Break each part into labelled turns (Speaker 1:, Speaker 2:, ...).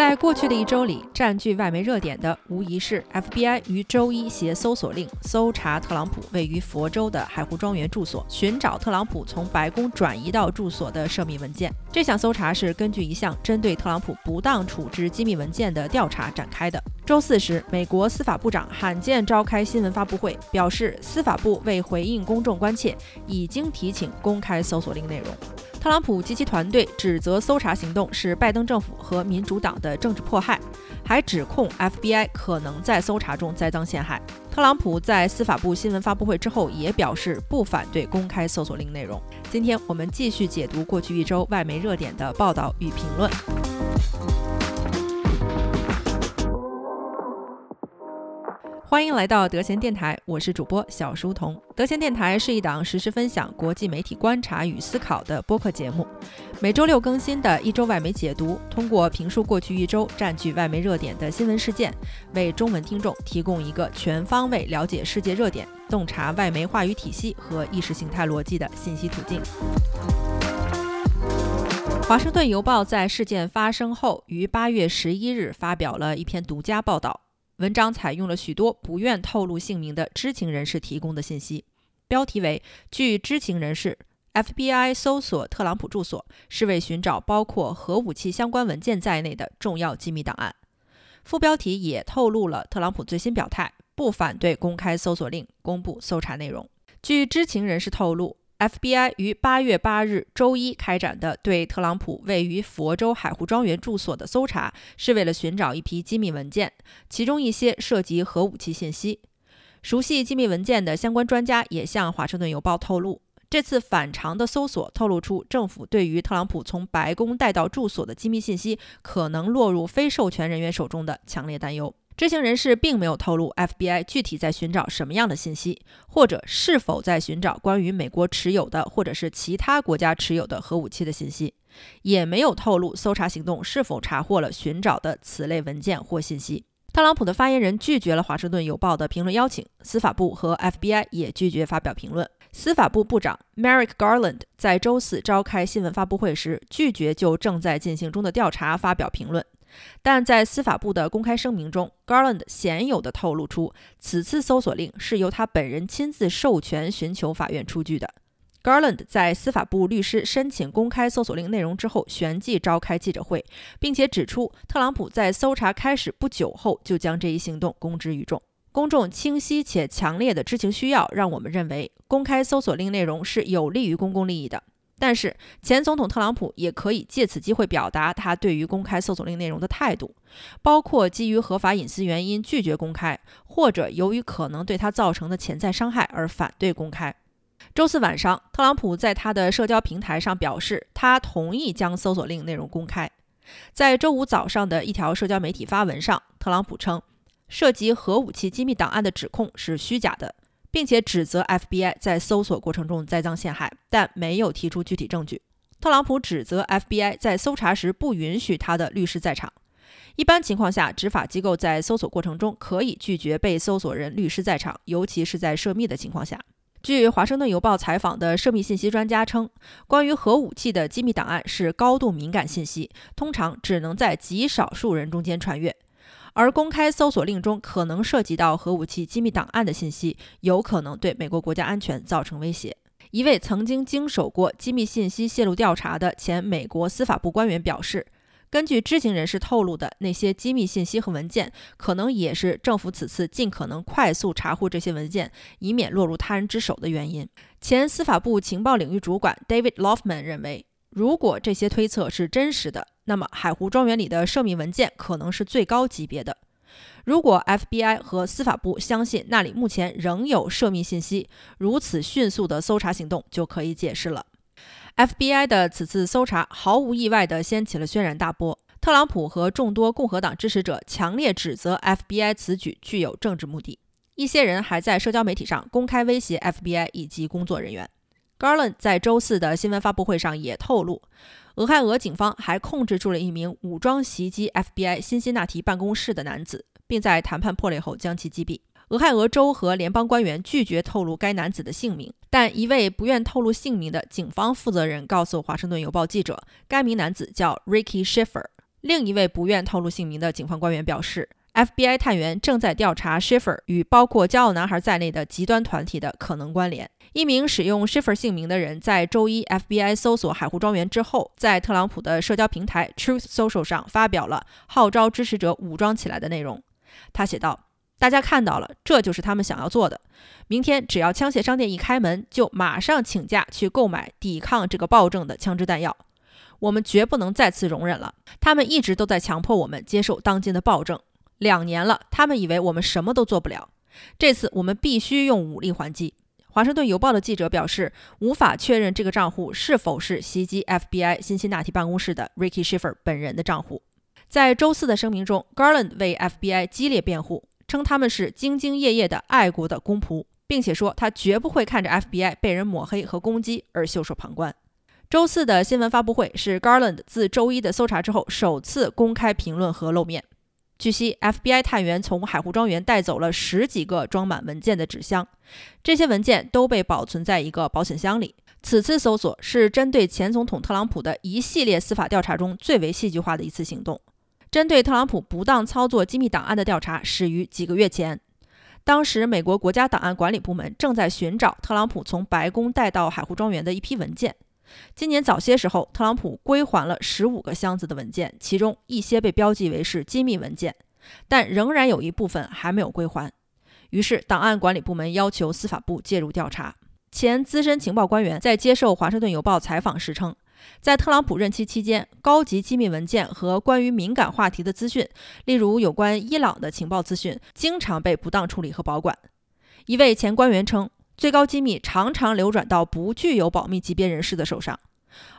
Speaker 1: 在过去的一周里，占据外媒热点的无疑是 FBI 于周一携搜索令搜查特朗普位于佛州的海湖庄园住所，寻找特朗普从白宫转移到住所的涉密文件。这项搜查是根据一项针对特朗普不当处置机密文件的调查展开的。周四时，美国司法部长罕见召开新闻发布会，表示司法部为回应公众关切，已经提请公开搜索令内容。特朗普及其团队指责搜查行动是拜登政府和民主党的政治迫害，还指控 FBI 可能在搜查中栽赃陷害。特朗普在司法部新闻发布会之后也表示不反对公开搜索令内容。今天我们继续解读过去一周外媒热点的报道与评论。欢迎来到德贤电台，我是主播小书童。德贤电台是一档实时分享国际媒体观察与思考的播客节目，每周六更新的一周外媒解读，通过评述过去一周占据外媒热点的新闻事件，为中文听众提供一个全方位了解世界热点、洞察外媒话语体系和意识形态逻辑的信息途径。华盛顿邮报在事件发生后，于八月十一日发表了一篇独家报道。文章采用了许多不愿透露姓名的知情人士提供的信息，标题为“据知情人士，FBI 搜索特朗普住所是为寻找包括核武器相关文件在内的重要机密档案”。副标题也透露了特朗普最新表态，不反对公开搜索令公布搜查内容。据知情人士透露。FBI 于八月八日周一开展的对特朗普位于佛州海湖庄园住所的搜查，是为了寻找一批机密文件，其中一些涉及核武器信息。熟悉机密文件的相关专家也向《华盛顿邮报》透露，这次反常的搜索透露出政府对于特朗普从白宫带到住所的机密信息可能落入非授权人员手中的强烈担忧。知情人士并没有透露 FBI 具体在寻找什么样的信息，或者是否在寻找关于美国持有的或者是其他国家持有的核武器的信息，也没有透露搜查行动是否查获了寻找的此类文件或信息。特朗普的发言人拒绝了《华盛顿邮报》的评论邀请，司法部和 FBI 也拒绝发表评论。司法部部长 Merrick Garland 在周四召开新闻发布会时，拒绝就正在进行中的调查发表评论。但在司法部的公开声明中，Garland 鲜有地透露出，此次搜索令是由他本人亲自授权寻求法院出具的。Garland 在司法部律师申请公开搜索令内容之后，旋即召开记者会，并且指出，特朗普在搜查开始不久后就将这一行动公之于众。公众清晰且强烈的知情需要，让我们认为公开搜索令内容是有利于公共利益的。但是，前总统特朗普也可以借此机会表达他对于公开搜索令内容的态度，包括基于合法隐私原因拒绝公开，或者由于可能对他造成的潜在伤害而反对公开。周四晚上，特朗普在他的社交平台上表示，他同意将搜索令内容公开。在周五早上的一条社交媒体发文上，特朗普称，涉及核武器机密档案的指控是虚假的。并且指责 FBI 在搜索过程中栽赃陷害，但没有提出具体证据。特朗普指责 FBI 在搜查时不允许他的律师在场。一般情况下，执法机构在搜索过程中可以拒绝被搜索人律师在场，尤其是在涉密的情况下。据《华盛顿邮报》采访的涉密信息专家称，关于核武器的机密档案是高度敏感信息，通常只能在极少数人中间传阅。而公开搜索令中可能涉及到核武器机密档案的信息，有可能对美国国家安全造成威胁。一位曾经经手过机密信息泄露调查的前美国司法部官员表示，根据知情人士透露的那些机密信息和文件，可能也是政府此次尽可能快速查获这些文件，以免落入他人之手的原因。前司法部情报领域主管 David Lofman 认为。如果这些推测是真实的，那么海湖庄园里的涉密文件可能是最高级别的。如果 FBI 和司法部相信那里目前仍有涉密信息，如此迅速的搜查行动就可以解释了。FBI 的此次搜查毫无意外地掀起了轩然大波。特朗普和众多共和党支持者强烈指责 FBI 此举具有政治目的，一些人还在社交媒体上公开威胁 FBI 以及工作人员。Garland 在周四的新闻发布会上也透露，俄亥俄警方还控制住了一名武装袭击 FBI 辛辛那提办公室的男子，并在谈判破裂后将其击毙。俄亥俄州和联邦官员拒绝透露该男子的姓名，但一位不愿透露姓名的警方负责人告诉《华盛顿邮报》记者，该名男子叫 Ricky Schiffer。另一位不愿透露姓名的警方官员表示，FBI 探员正在调查 Schiffer 与包括骄傲男孩在内的极端团体的可能关联。一名使用 Schiffer 姓名的人在周一 FBI 搜索海湖庄园之后，在特朗普的社交平台 Truth Social 上发表了号召支持者武装起来的内容。他写道：“大家看到了，这就是他们想要做的。明天只要枪械商店一开门，就马上请假去购买抵抗这个暴政的枪支弹药。”我们绝不能再次容忍了。他们一直都在强迫我们接受当今的暴政。两年了，他们以为我们什么都做不了。这次我们必须用武力还击。华盛顿邮报的记者表示，无法确认这个账户是否是袭击 FBI 辛辛那提办公室的 Ricky shiffer 本人的账户。在周四的声明中，Garland 为 FBI 激烈辩护，称他们是兢兢业业的爱国的公仆，并且说他绝不会看着 FBI 被人抹黑和攻击而袖手旁观。周四的新闻发布会是 Garland 自周一的搜查之后首次公开评论和露面。据悉，FBI 探员从海湖庄园带走了十几个装满文件的纸箱，这些文件都被保存在一个保险箱里。此次搜索是针对前总统特朗普的一系列司法调查中最为戏剧化的一次行动。针对特朗普不当操作机密档案的调查始于几个月前，当时美国国家档案管理部门正在寻找特朗普从白宫带到海湖庄园的一批文件。今年早些时候，特朗普归还了十五个箱子的文件，其中一些被标记为是机密文件，但仍然有一部分还没有归还。于是，档案管理部门要求司法部介入调查。前资深情报官员在接受《华盛顿邮报》采访时称，在特朗普任期期间，高级机密文件和关于敏感话题的资讯，例如有关伊朗的情报资讯，经常被不当处理和保管。一位前官员称。最高机密常常流转到不具有保密级别人士的手上，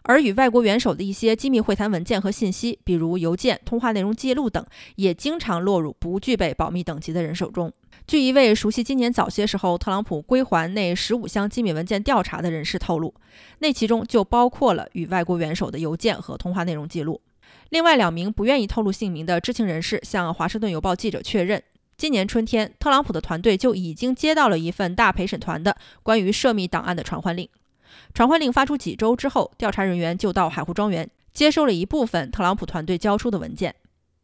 Speaker 1: 而与外国元首的一些机密会谈文件和信息，比如邮件、通话内容记录等，也经常落入不具备保密等级的人手中。据一位熟悉今年早些时候特朗普归还那十五箱机密文件调查的人士透露，那其中就包括了与外国元首的邮件和通话内容记录。另外两名不愿意透露姓名的知情人士向《华盛顿邮报》记者确认。今年春天，特朗普的团队就已经接到了一份大陪审团的关于涉密档案的传唤令。传唤令发出几周之后，调查人员就到海湖庄园接收了一部分特朗普团队交出的文件。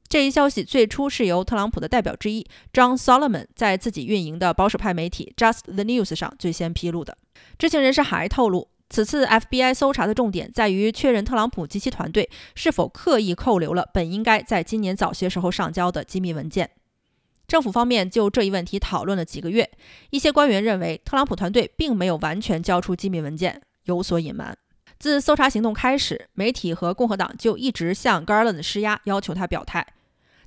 Speaker 1: 这一消息最初是由特朗普的代表之一 John Solomon 在自己运营的保守派媒体 Just the News 上最先披露的。知情人士还透露，此次 FBI 搜查的重点在于确认特朗普及其团队是否刻意扣留了本应该在今年早些时候上交的机密文件。政府方面就这一问题讨论了几个月，一些官员认为特朗普团队并没有完全交出机密文件，有所隐瞒。自搜查行动开始，媒体和共和党就一直向 Garland 施压，要求他表态。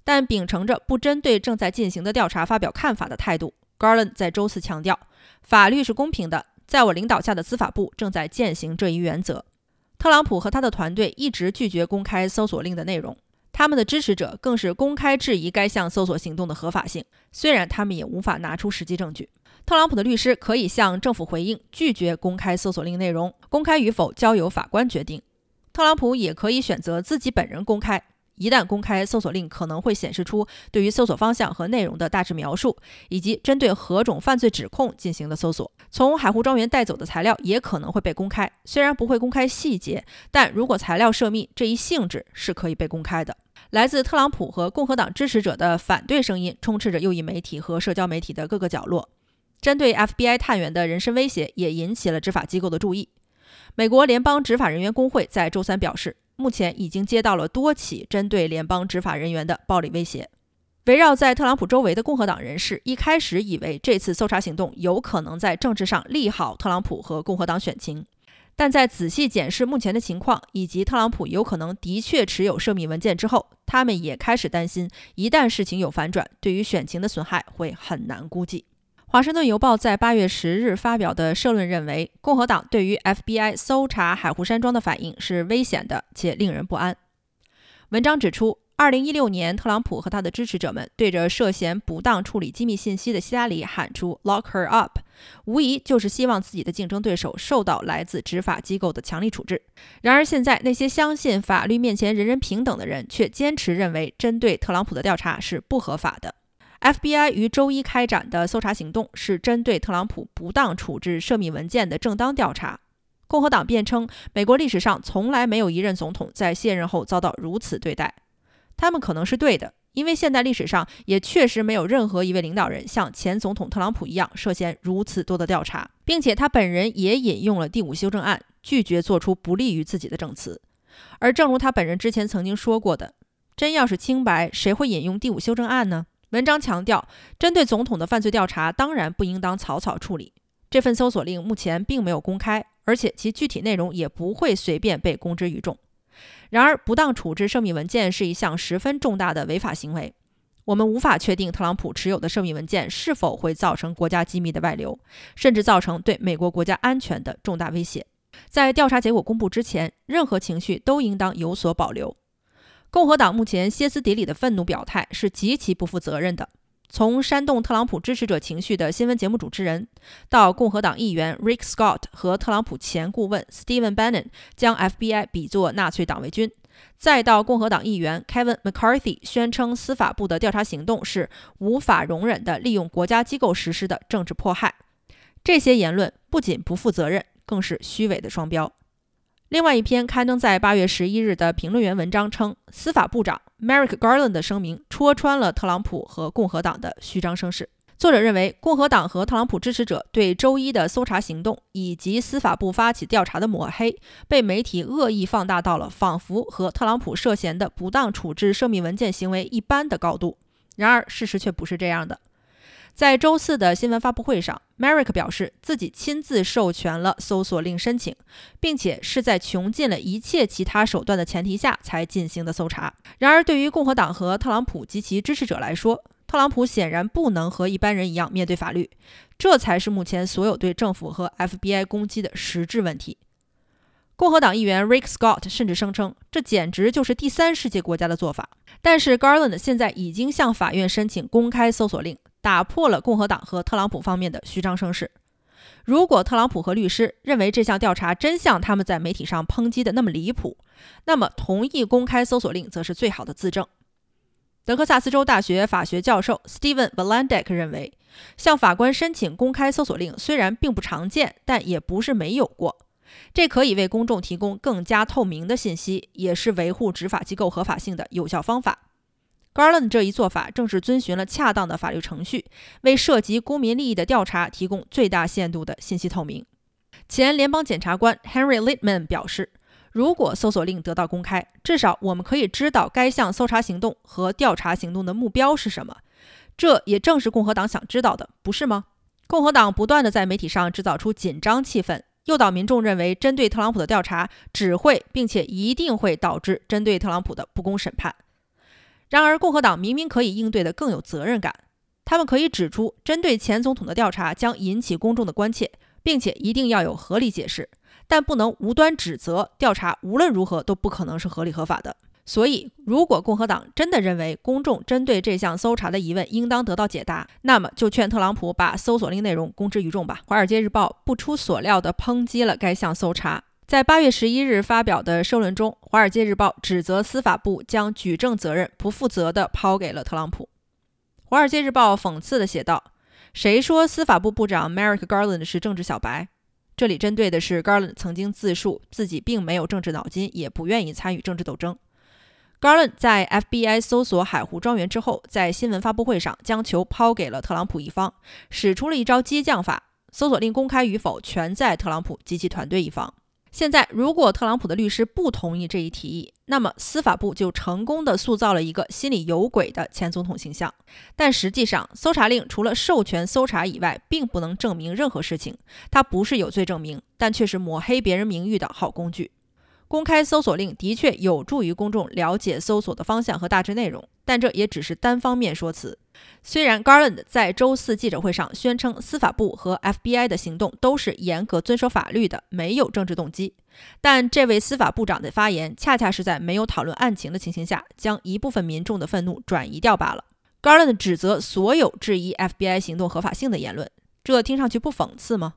Speaker 1: 但秉承着不针对正在进行的调查发表看法的态度，Garland 在周四强调，法律是公平的，在我领导下的司法部正在践行这一原则。特朗普和他的团队一直拒绝公开搜索令的内容。他们的支持者更是公开质疑该项搜索行动的合法性，虽然他们也无法拿出实际证据。特朗普的律师可以向政府回应，拒绝公开搜索令内容，公开与否交由法官决定。特朗普也可以选择自己本人公开。一旦公开搜索令，可能会显示出对于搜索方向和内容的大致描述，以及针对何种犯罪指控进行的搜索。从海湖庄园带走的材料也可能会被公开，虽然不会公开细节，但如果材料涉密，这一性质是可以被公开的。来自特朗普和共和党支持者的反对声音充斥着右翼媒体和社交媒体的各个角落。针对 FBI 探员的人身威胁也引起了执法机构的注意。美国联邦执法人员工会在周三表示。目前已经接到了多起针对联邦执法人员的暴力威胁。围绕在特朗普周围的共和党人士一开始以为这次搜查行动有可能在政治上利好特朗普和共和党选情，但在仔细检视目前的情况以及特朗普有可能的确持有涉密文件之后，他们也开始担心，一旦事情有反转，对于选情的损害会很难估计。华盛顿邮报在八月十日发表的社论认为，共和党对于 FBI 搜查海湖山庄的反应是危险的且令人不安。文章指出，二零一六年，特朗普和他的支持者们对着涉嫌不当处理机密信息的希拉里喊出 “Lock her up”，无疑就是希望自己的竞争对手受到来自执法机构的强力处置。然而，现在那些相信法律面前人人平等的人却坚持认为，针对特朗普的调查是不合法的。FBI 于周一开展的搜查行动是针对特朗普不当处置涉密文件的正当调查。共和党辩称，美国历史上从来没有一任总统在卸任后遭到如此对待。他们可能是对的，因为现代历史上也确实没有任何一位领导人像前总统特朗普一样涉嫌如此多的调查，并且他本人也引用了第五修正案，拒绝做出不利于自己的证词。而正如他本人之前曾经说过的，真要是清白，谁会引用第五修正案呢？文章强调，针对总统的犯罪调查当然不应当草草处理。这份搜索令目前并没有公开，而且其具体内容也不会随便被公之于众。然而，不当处置涉密文件是一项十分重大的违法行为。我们无法确定特朗普持有的涉密文件是否会造成国家机密的外流，甚至造成对美国国家安全的重大威胁。在调查结果公布之前，任何情绪都应当有所保留。共和党目前歇斯底里的愤怒表态是极其不负责任的。从煽动特朗普支持者情绪的新闻节目主持人，到共和党议员 Rick Scott 和特朗普前顾问 Stephen Bannon 将 FBI 比作纳粹党卫军，再到共和党议员 Kevin McCarthy 宣称司法部的调查行动是无法容忍的利用国家机构实施的政治迫害，这些言论不仅不负责任，更是虚伪的双标。另外一篇刊登在八月十一日的评论员文章称，司法部长 Merrick Garland 的声明戳穿了特朗普和共和党的虚张声势。作者认为，共和党和特朗普支持者对周一的搜查行动以及司法部发起调查的抹黑，被媒体恶意放大到了仿佛和特朗普涉嫌的不当处置涉密文件行为一般的高度。然而，事实却不是这样的。在周四的新闻发布会上，Merrick 表示自己亲自授权了搜索令申请，并且是在穷尽了一切其他手段的前提下才进行的搜查。然而，对于共和党和特朗普及其支持者来说，特朗普显然不能和一般人一样面对法律，这才是目前所有对政府和 FBI 攻击的实质问题。共和党议员 Rick Scott 甚至声称，这简直就是第三世界国家的做法。但是 Garland 现在已经向法院申请公开搜索令。打破了共和党和特朗普方面的虚张声势。如果特朗普和律师认为这项调查真像他们在媒体上抨击的那么离谱，那么同意公开搜索令则是最好的自证。德克萨斯州大学法学教授 Steven Valandek 认为，向法官申请公开搜索令虽然并不常见，但也不是没有过。这可以为公众提供更加透明的信息，也是维护执法机构合法性的有效方法。Garland 这一做法正是遵循了恰当的法律程序，为涉及公民利益的调查提供最大限度的信息透明。前联邦检察官 Henry Littman 表示，如果搜索令得到公开，至少我们可以知道该项搜查行动和调查行动的目标是什么。这也正是共和党想知道的，不是吗？共和党不断地在媒体上制造出紧张气氛，诱导民众认为针对特朗普的调查只会并且一定会导致针对特朗普的不公审判。然而，共和党明明可以应对的更有责任感。他们可以指出，针对前总统的调查将引起公众的关切，并且一定要有合理解释，但不能无端指责调查无论如何都不可能是合理合法的。所以，如果共和党真的认为公众针对这项搜查的疑问应当得到解答，那么就劝特朗普把搜索令内容公之于众吧。《华尔街日报》不出所料地抨击了该项搜查。在八月十一日发表的社论中，《华尔街日报》指责司法部将举证责任不负责地抛给了特朗普。《华尔街日报》讽刺地写道：“谁说司法部部长 Merrick Garland 是政治小白？”这里针对的是 Garland 曾经自述自己并没有政治脑筋，也不愿意参与政治斗争。Garland 在 FBI 搜索海湖庄园之后，在新闻发布会上将球抛给了特朗普一方，使出了一招激将法：搜索令公开与否全在特朗普及其团队一方。现在，如果特朗普的律师不同意这一提议，那么司法部就成功的塑造了一个心里有鬼的前总统形象。但实际上，搜查令除了授权搜查以外，并不能证明任何事情。它不是有罪证明，但却是抹黑别人名誉的好工具。公开搜索令的确有助于公众了解搜索的方向和大致内容，但这也只是单方面说辞。虽然 Garland 在周四记者会上宣称司法部和 FBI 的行动都是严格遵守法律的，没有政治动机，但这位司法部长的发言恰恰是在没有讨论案情的情形下，将一部分民众的愤怒转移掉罢了。Garland 指责所有质疑 FBI 行动合法性的言论，这听上去不讽刺吗？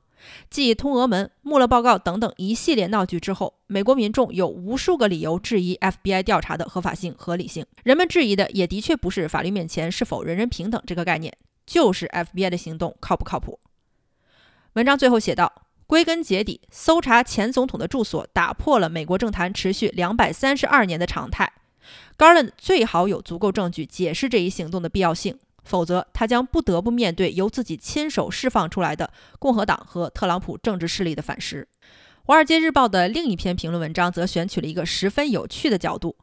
Speaker 1: 继通俄门、穆勒报告等等一系列闹剧之后，美国民众有无数个理由质疑 FBI 调查的合法性、合理性。人们质疑的也的确不是法律面前是否人人平等这个概念，就是 FBI 的行动靠不靠谱。文章最后写道：归根结底，搜查前总统的住所打破了美国政坛持续两百三十二年的常态。Garland 最好有足够证据解释这一行动的必要性，否则他将不得不面对由自己亲手释放出来的共和党和特朗普政治势力的反噬。《华尔街日报》的另一篇评论文章则选取了一个十分有趣的角度，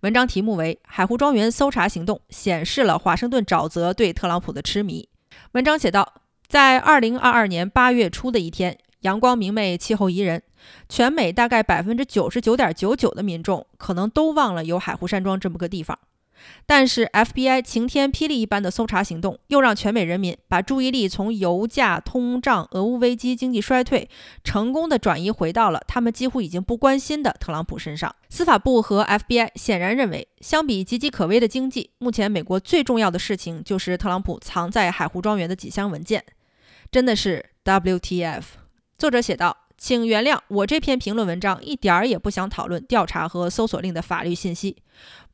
Speaker 1: 文章题目为《海湖庄园搜查行动显示了华盛顿沼泽对特朗普的痴迷》。文章写道，在2022年8月初的一天。阳光明媚，气候宜人，全美大概百分之九十九点九九的民众可能都忘了有海湖山庄这么个地方。但是 FBI 晴天霹雳一般的搜查行动，又让全美人民把注意力从油价、通胀、俄乌危机、经济衰退，成功的转移回到了他们几乎已经不关心的特朗普身上。司法部和 FBI 显然认为，相比岌岌可危的经济，目前美国最重要的事情就是特朗普藏在海湖庄园的几箱文件。真的是 WTF！作者写道：“请原谅我这篇评论文章一点儿也不想讨论调查和搜索令的法律信息。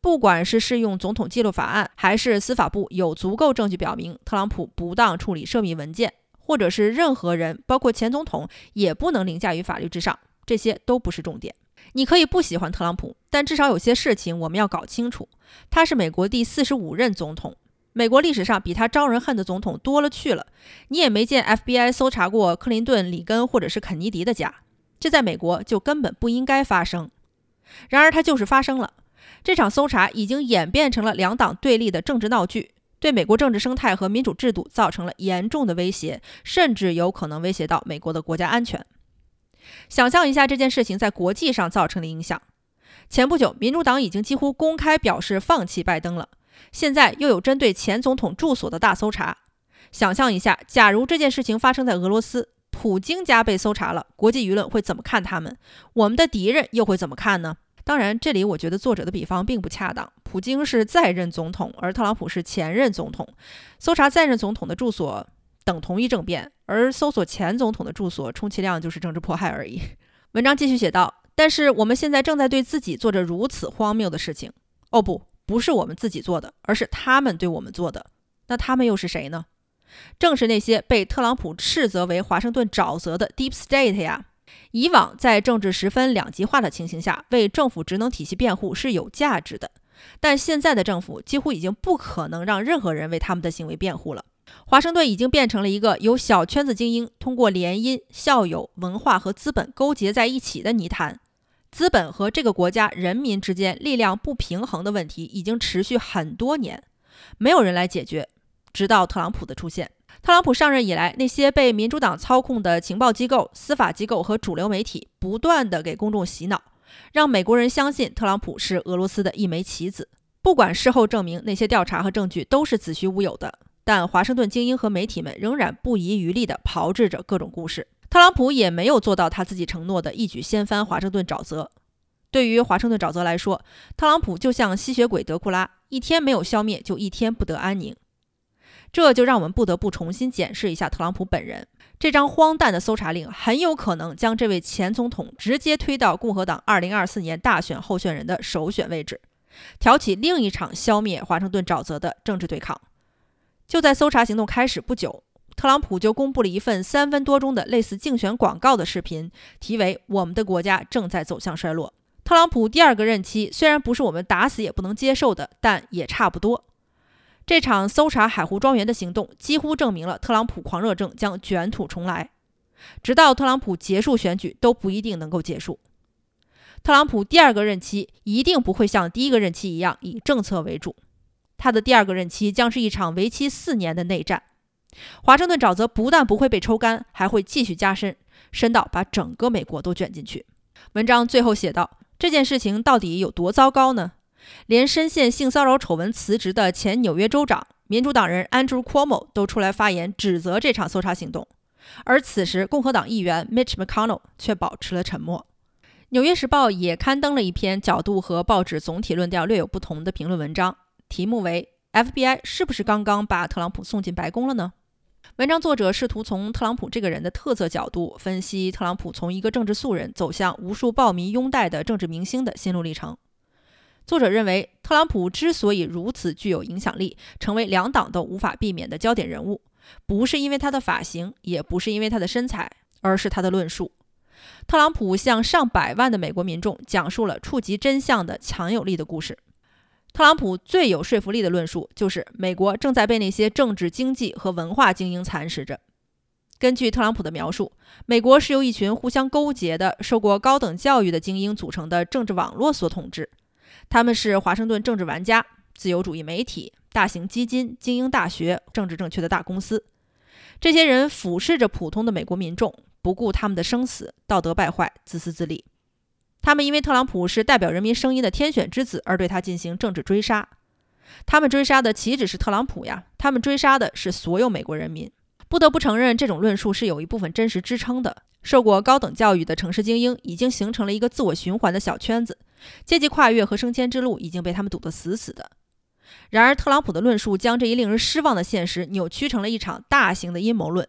Speaker 1: 不管是适用总统记录法案，还是司法部有足够证据表明特朗普不当处理涉密文件，或者是任何人，包括前总统，也不能凌驾于法律之上，这些都不是重点。你可以不喜欢特朗普，但至少有些事情我们要搞清楚：他是美国第四十五任总统。”美国历史上比他招人恨的总统多了去了，你也没见 FBI 搜查过克林顿、里根或者是肯尼迪的家，这在美国就根本不应该发生。然而它就是发生了，这场搜查已经演变成了两党对立的政治闹剧，对美国政治生态和民主制度造成了严重的威胁，甚至有可能威胁到美国的国家安全。想象一下这件事情在国际上造成的影响，前不久民主党已经几乎公开表示放弃拜登了。现在又有针对前总统住所的大搜查，想象一下，假如这件事情发生在俄罗斯，普京家被搜查了，国际舆论会怎么看他们？我们的敌人又会怎么看呢？当然，这里我觉得作者的比方并不恰当。普京是在任总统，而特朗普是前任总统，搜查在任总统的住所等同于政变，而搜索前总统的住所，充其量就是政治迫害而已。文章继续写道：“但是我们现在正在对自己做着如此荒谬的事情。”哦不。不是我们自己做的，而是他们对我们做的。那他们又是谁呢？正是那些被特朗普斥责为华盛顿沼泽的 Deep State 呀！以往在政治十分两极化的情形下，为政府职能体系辩护是有价值的。但现在的政府几乎已经不可能让任何人为他们的行为辩护了。华盛顿已经变成了一个由小圈子精英通过联姻、校友、文化和资本勾结在一起的泥潭。资本和这个国家人民之间力量不平衡的问题已经持续很多年，没有人来解决，直到特朗普的出现。特朗普上任以来，那些被民主党操控的情报机构、司法机构和主流媒体不断地给公众洗脑，让美国人相信特朗普是俄罗斯的一枚棋子。不管事后证明那些调查和证据都是子虚乌有的，但华盛顿精英和媒体们仍然不遗余力地炮制着各种故事。特朗普也没有做到他自己承诺的一举掀翻华盛顿沼泽。对于华盛顿沼泽来说，特朗普就像吸血鬼德库拉，一天没有消灭，就一天不得安宁。这就让我们不得不重新检视一下特朗普本人。这张荒诞的搜查令很有可能将这位前总统直接推到共和党2024年大选候选人的首选位置，挑起另一场消灭华盛顿沼泽的政治对抗。就在搜查行动开始不久。特朗普就公布了一份三分多钟的类似竞选广告的视频，题为“我们的国家正在走向衰落”。特朗普第二个任期虽然不是我们打死也不能接受的，但也差不多。这场搜查海湖庄园的行动几乎证明了特朗普狂热症将卷土重来，直到特朗普结束选举都不一定能够结束。特朗普第二个任期一定不会像第一个任期一样以政策为主，他的第二个任期将是一场为期四年的内战。华盛顿沼泽不但不会被抽干，还会继续加深，深到把整个美国都卷进去。文章最后写道：“这件事情到底有多糟糕呢？连深陷性骚扰丑闻辞职的前纽约州长、民主党人 Andrew Cuomo 都出来发言指责这场搜查行动，而此时共和党议员 Mitch McConnell 却保持了沉默。”《纽约时报》也刊登了一篇角度和报纸总体论调略有不同的评论文章，题目为 “FBI 是不是刚刚把特朗普送进白宫了呢？”文章作者试图从特朗普这个人的特色角度分析特朗普从一个政治素人走向无数暴民拥戴的政治明星的心路历程。作者认为，特朗普之所以如此具有影响力，成为两党都无法避免的焦点人物，不是因为他的发型，也不是因为他的身材，而是他的论述。特朗普向上百万的美国民众讲述了触及真相的强有力的故事。特朗普最有说服力的论述就是美国正在被那些政治、经济和文化精英蚕食着。根据特朗普的描述，美国是由一群互相勾结的、受过高等教育的精英组成的政治网络所统治。他们是华盛顿政治玩家、自由主义媒体、大型基金、精英大学、政治正确的大公司。这些人俯视着普通的美国民众，不顾他们的生死，道德败坏，自私自利。他们因为特朗普是代表人民声音的天选之子而对他进行政治追杀。他们追杀的岂止是特朗普呀？他们追杀的是所有美国人民。不得不承认，这种论述是有一部分真实支撑的。受过高等教育的城市精英已经形成了一个自我循环的小圈子，阶级跨越和升迁之路已经被他们堵得死死的。然而，特朗普的论述将这一令人失望的现实扭曲成了一场大型的阴谋论。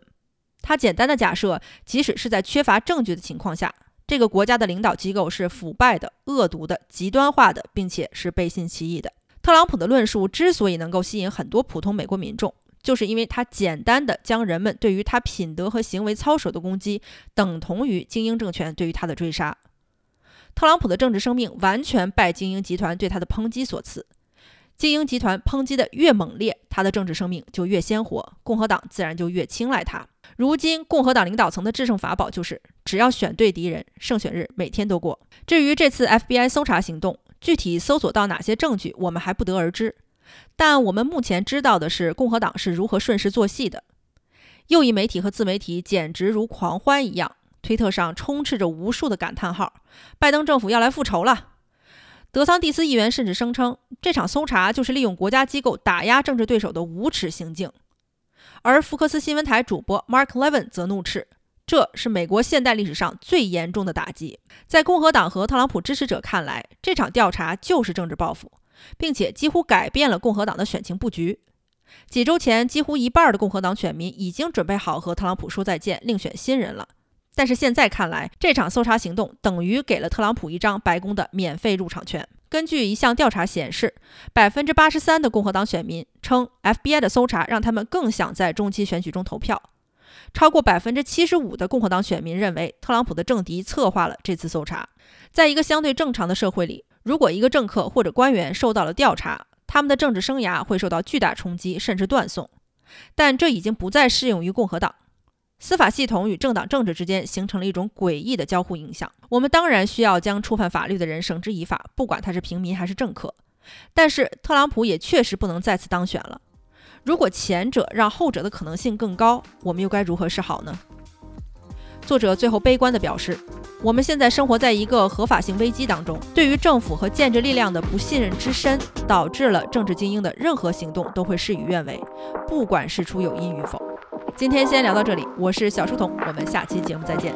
Speaker 1: 他简单的假设，即使是在缺乏证据的情况下，这个国家的领导机构是腐败的、恶毒的、极端化的，并且是背信弃义的。特朗普的论述之所以能够吸引很多普通美国民众，就是因为他简单的将人们对于他品德和行为操守的攻击等同于精英政权对于他的追杀。特朗普的政治生命完全拜精英集团对他的抨击所赐。精英集团抨击的越猛烈，他的政治生命就越鲜活，共和党自然就越青睐他。如今，共和党领导层的制胜法宝就是，只要选对敌人，胜选日每天都过。至于这次 FBI 搜查行动具体搜索到哪些证据，我们还不得而知。但我们目前知道的是，共和党是如何顺势做戏的。右翼媒体和自媒体简直如狂欢一样，推特上充斥着无数的感叹号：“拜登政府要来复仇了。”德桑蒂斯议员甚至声称，这场搜查就是利用国家机构打压政治对手的无耻行径。而福克斯新闻台主播 Mark Levin 则怒斥，这是美国现代历史上最严重的打击。在共和党和特朗普支持者看来，这场调查就是政治报复，并且几乎改变了共和党的选情布局。几周前，几乎一半的共和党选民已经准备好和特朗普说再见，另选新人了。但是现在看来，这场搜查行动等于给了特朗普一张白宫的免费入场券。根据一项调查显示，百分之八十三的共和党选民称，FBI 的搜查让他们更想在中期选举中投票。超过百分之七十五的共和党选民认为，特朗普的政敌策划了这次搜查。在一个相对正常的社会里，如果一个政客或者官员受到了调查，他们的政治生涯会受到巨大冲击，甚至断送。但这已经不再适用于共和党。司法系统与政党政治之间形成了一种诡异的交互影响。我们当然需要将触犯法律的人绳之以法，不管他是平民还是政客。但是特朗普也确实不能再次当选了。如果前者让后者的可能性更高，我们又该如何是好呢？作者最后悲观地表示：“我们现在生活在一个合法性危机当中，对于政府和建制力量的不信任之深，导致了政治精英的任何行动都会事与愿违，不管事出有因与否。”今天先聊到这里，我是小书童，我们下期节目再见。